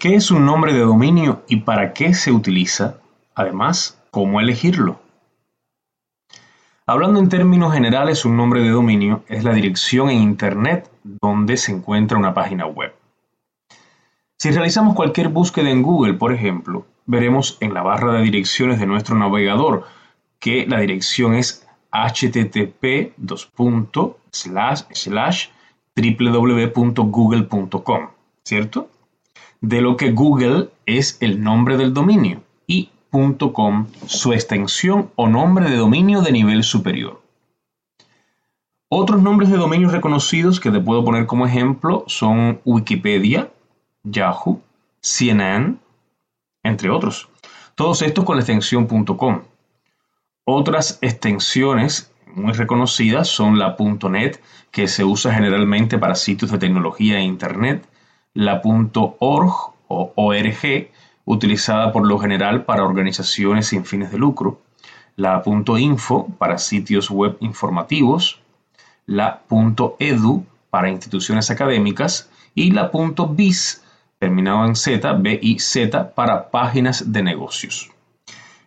¿Qué es un nombre de dominio y para qué se utiliza? Además, ¿cómo elegirlo? Hablando en términos generales, un nombre de dominio es la dirección en Internet donde se encuentra una página web. Si realizamos cualquier búsqueda en Google, por ejemplo, veremos en la barra de direcciones de nuestro navegador que la dirección es http www.google.com, ¿cierto? De lo que Google es el nombre del dominio y .com su extensión o nombre de dominio de nivel superior. Otros nombres de dominio reconocidos que te puedo poner como ejemplo son Wikipedia, Yahoo, CNN, entre otros. Todos estos con la extensión .com. Otras extensiones muy reconocidas son la .net, que se usa generalmente para sitios de tecnología e internet, la .org o org, utilizada por lo general para organizaciones sin fines de lucro, la .info para sitios web informativos, la .edu para instituciones académicas y la .biz terminado en Z, B y Z para páginas de negocios.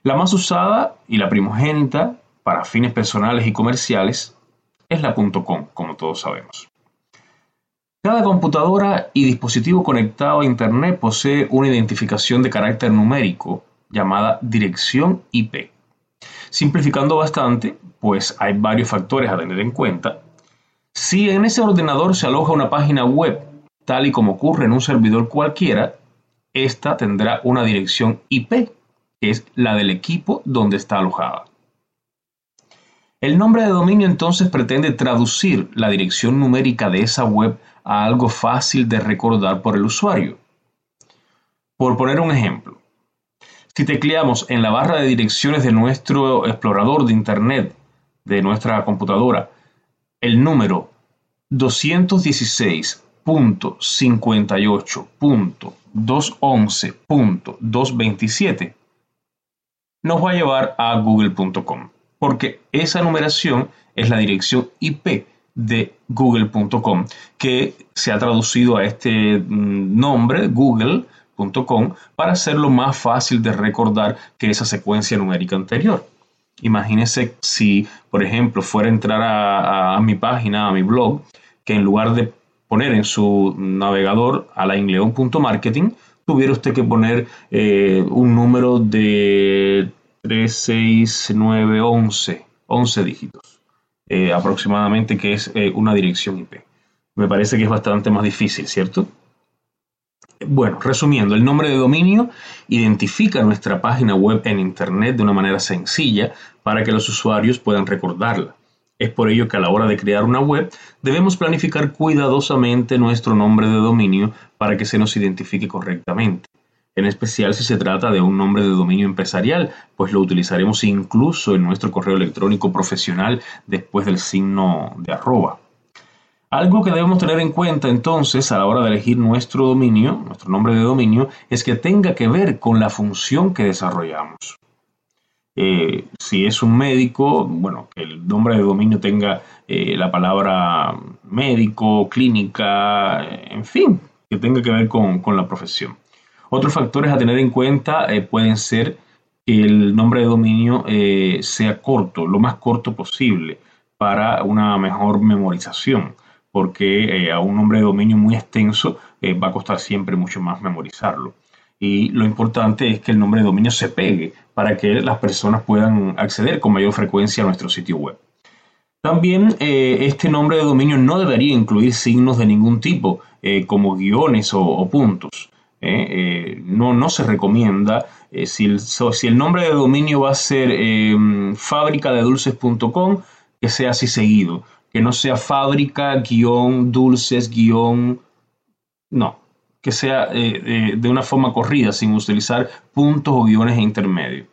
La más usada y la primogénita para fines personales y comerciales es la .com, como todos sabemos. Cada computadora y dispositivo conectado a Internet posee una identificación de carácter numérico llamada dirección IP. Simplificando bastante, pues hay varios factores a tener en cuenta. Si en ese ordenador se aloja una página web, tal y como ocurre en un servidor cualquiera, esta tendrá una dirección IP, que es la del equipo donde está alojada. El nombre de dominio entonces pretende traducir la dirección numérica de esa web a algo fácil de recordar por el usuario. Por poner un ejemplo, si tecleamos en la barra de direcciones de nuestro explorador de Internet de nuestra computadora el número 217.58.211.227, nos va a llevar a google.com, porque esa numeración es la dirección IP de google.com, que se ha traducido a este mm, nombre, google.com, para hacerlo más fácil de recordar que esa secuencia numérica anterior. Imagínense si, por ejemplo, fuera a entrar a, mi página, a mi blog, que en lugar de poner en su navegador a la inleón.marketing, tuviera usted que poner eh, un número de 36911, 11 dígitos. Eh, aproximadamente, que es eh, una dirección IP. Me parece que es bastante más difícil, ¿cierto? Bueno, resumiendo, el nombre de dominio identifica nuestra página web en Internet de una manera sencilla para que los usuarios puedan recordarla. Es por ello que a la hora de crear una web debemos planificar cuidadosamente nuestro nombre de dominio para que se nos identifique correctamente en especial si se trata de un nombre de dominio empresarial, pues lo utilizaremos incluso en nuestro correo electrónico profesional después del signo de arroba. Algo que debemos tener en cuenta entonces a la hora de elegir nuestro dominio, nuestro nombre de dominio, es que tenga que ver con la función que desarrollamos. Eh, si es un médico, bueno, que el nombre de dominio tenga eh, la palabra médico, clínica, en fin, que tenga que ver con la profesión. Otros factores a tener en cuenta eh, pueden ser que el nombre de dominio eh, sea corto, lo más corto posible, para una mejor memorización, porque eh, a un nombre de dominio muy extenso va a costar siempre mucho más memorizarlo. Y lo importante es que el nombre de dominio se pegue para que las personas puedan acceder con mayor frecuencia a nuestro sitio web. También este nombre de dominio no debería incluir signos de ningún tipo, como guiones o puntos. ¿Eh? Eh, no, no se recomienda. Eh, si, el, nombre de dominio va a ser fábrica-de-dulces.com, que sea así seguido, que no sea fábrica-dulces- no, que sea de una forma corrida, sin utilizar puntos o guiones intermedios.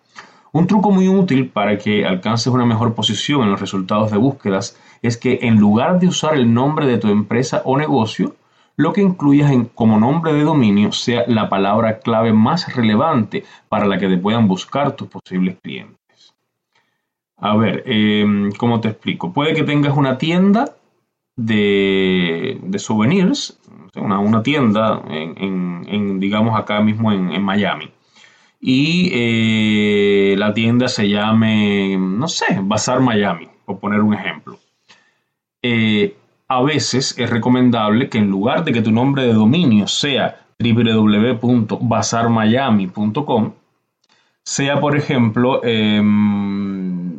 Un truco muy útil para que alcances una mejor posición en los resultados de búsquedas es que en lugar de usar el nombre de tu empresa o negocio, lo que incluyas en, como nombre de dominio sea la palabra clave más relevante para la que te puedan buscar tus posibles clientes. A ver, em, ¿cómo te explico? Puede que tengas una tienda de, souvenirs, una, tienda en, pongamos acá mismo en, Miami, y eh, la tienda se llame, no sé, Bazar Miami, por poner un ejemplo. Eh, a veces es recomendable que en lugar de que tu nombre de dominio sea www.bazarmiami.com, sea, por ejemplo, em,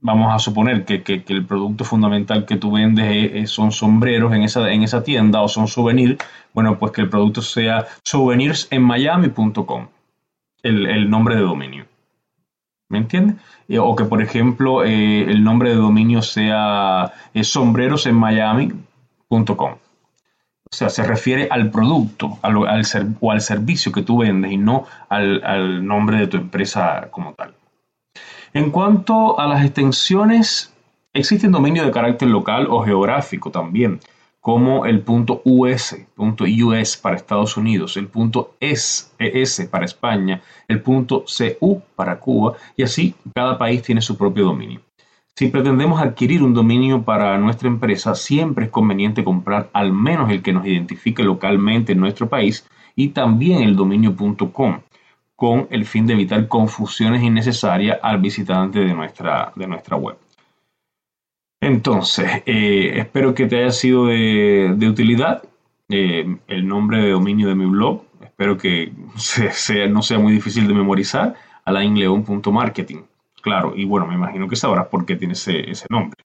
vamos a suponer que, el producto fundamental que tú vendes son sombreros en esa, en esa tienda o son souvenirs, bueno, pues que el producto sea souvenirsenmiami.com, el, el nombre de dominio. ¿Me entiendes? Eh, o que, por ejemplo, eh, el nombre de dominio sea eh, sombrerosenmiami.com. O sea, se refiere al producto al, o al servicio que tú vendes y no al nombre de tu empresa como tal. En cuanto a las extensiones, existen dominios de carácter local o geográfico también como el punto US, punto US para Estados Unidos, el punto ES, ES para España, el punto CU para Cuba, y así cada país tiene su propio dominio. Si pretendemos adquirir un dominio para nuestra empresa, siempre es conveniente comprar al menos el que nos identifique localmente en nuestro país y también el dominio.com, con el fin de evitar confusiones innecesarias al visitante de nuestra, de nuestra web. Entonces, eh, espero que te haya sido de, utilidad eh, el nombre de dominio de mi blog. Espero que no sea muy difícil de memorizar. alainleon.marketing. Claro, y bueno, me imagino que sabrás por qué tiene ese, nombre.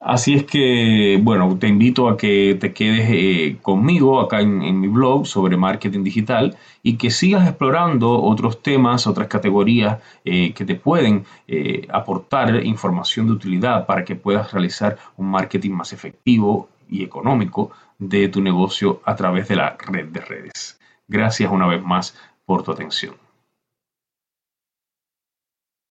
Así es que, bueno, te invito a que te quedes eh, conmigo acá en, mi blog sobre marketing digital y que sigas explorando otros temas, otras categorías eh, que te pueden eh, aportar información de utilidad para que puedas realizar un marketing más efectivo y económico de tu negocio a través de la red de redes. Gracias una vez más por tu atención.